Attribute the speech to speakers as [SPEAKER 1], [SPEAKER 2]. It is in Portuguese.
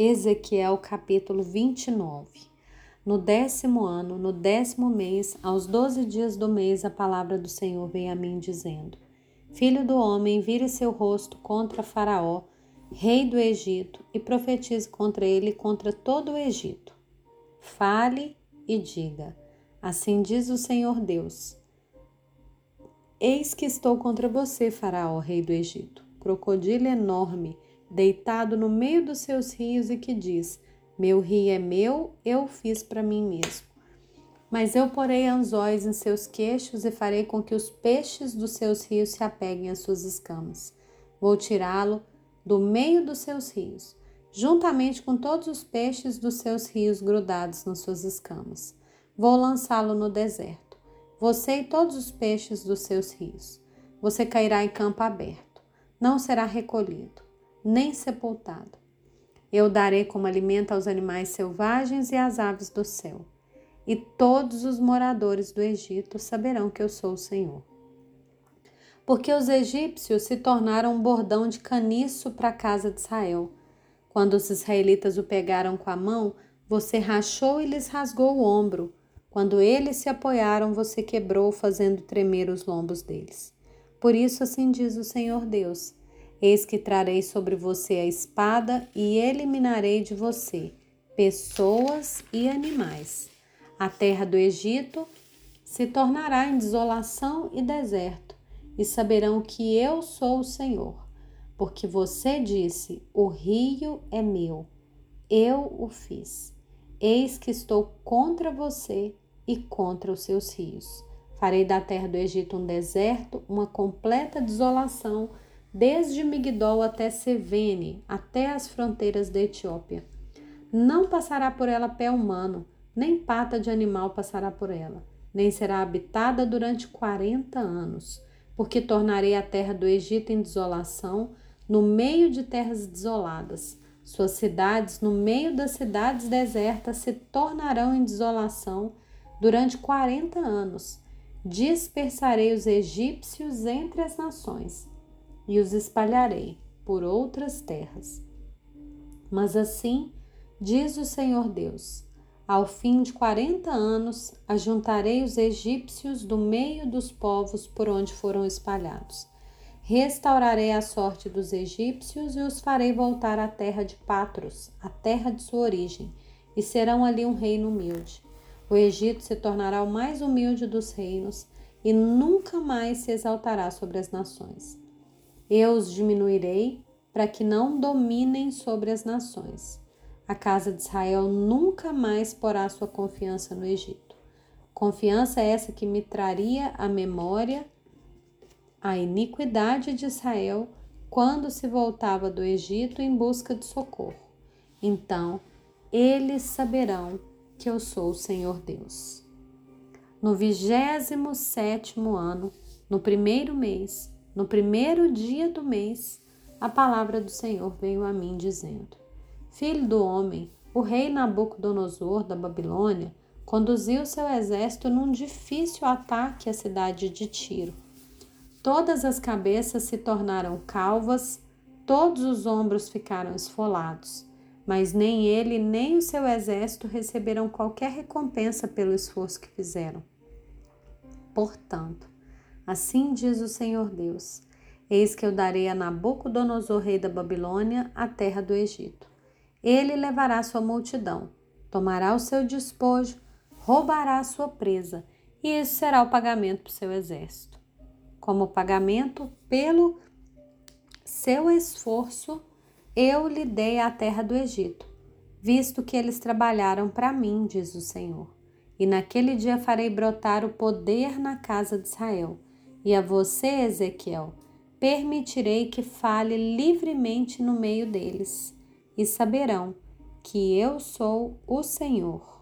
[SPEAKER 1] Ezequiel capítulo 29. No décimo ano, no décimo mês, aos doze dias do mês, a palavra do Senhor veio a mim dizendo: Filho do homem, vire seu rosto contra Faraó, rei do Egito, e profetize contra ele e contra todo o Egito. Fale e diga: Assim diz o Senhor Deus: Eis que estou contra você, Faraó, rei do Egito, crocodilo enorme deitado no meio dos seus rios e que diz: Meu rio é meu, eu fiz para mim mesmo. Mas eu porei anzóis em seus queixos e farei com que os peixes dos seus rios se apeguem às suas escamas. Vou tirá-lo do meio dos seus rios, juntamente com todos os peixes dos seus rios grudados nas suas escamas. Vou lançá-lo no deserto, você e todos os peixes dos seus rios. Você cairá em campo aberto, não será recolhido nem sepultado. Eu darei como alimento aos animais selvagens e às aves do céu, e todos os moradores do Egito saberão que eu sou o Senhor. Porque os egípcios se tornaram um bordão de caniço para a casa de Israel. Quando os israelitas o pegaram com a mão, você rachou e lhes rasgou o ombro. Quando eles se apoiaram, você quebrou, fazendo tremer os lombos deles. Por isso, assim diz o Senhor Deus: Eis que trarei sobre você a espada e eliminarei de você pessoas e animais. A terra do Egito se tornará em desolação e deserto, e saberão que eu sou o Senhor, porque você disse: O rio é meu, eu o fiz. Eis que estou contra você e contra os seus rios. Farei da terra do Egito um deserto, uma completa desolação desde Migdol até Sevene, até as fronteiras da Etiópia. Não passará por ela pé humano, nem pata de animal passará por ela, nem será habitada durante quarenta anos, porque tornarei a terra do Egito em desolação, no meio de terras desoladas. Suas cidades, no meio das cidades desertas, se tornarão em desolação durante quarenta anos. Dispersarei os egípcios entre as nações e os espalharei por outras terras. Mas assim diz o Senhor Deus: ao fim de quarenta anos, ajuntarei os egípcios do meio dos povos por onde foram espalhados. Restaurarei a sorte dos egípcios e os farei voltar à terra de Patros, a terra de sua origem, e serão ali um reino humilde. O Egito se tornará o mais humilde dos reinos e nunca mais se exaltará sobre as nações. Eu os diminuirei para que não dominem sobre as nações. A casa de Israel nunca mais porá sua confiança no Egito. Confiança essa que me traria à memória a iniquidade de Israel quando se voltava do Egito em busca de socorro. Então, eles saberão que eu sou o Senhor Deus. No vigésimo sétimo ano, no primeiro mês, no primeiro dia do mês, a palavra do Senhor veio a mim dizendo: Filho do homem, o rei Nabucodonosor da Babilônia conduziu seu exército num difícil ataque à cidade de Tiro. Todas as cabeças se tornaram calvas, todos os ombros ficaram esfolados, mas nem ele nem o seu exército receberam qualquer recompensa pelo esforço que fizeram. Portanto, Assim diz o Senhor Deus: Eis que eu darei a Nabucodonosor, rei da Babilônia, a terra do Egito. Ele levará sua multidão, tomará o seu despojo, roubará a sua presa, e esse será o pagamento para o seu exército. Como pagamento pelo seu esforço, eu lhe dei a terra do Egito, visto que eles trabalharam para mim, diz o Senhor. E naquele dia farei brotar o poder na casa de Israel e a você, Ezequiel, permitirei que fale livremente no meio deles, e saberão que eu sou o Senhor.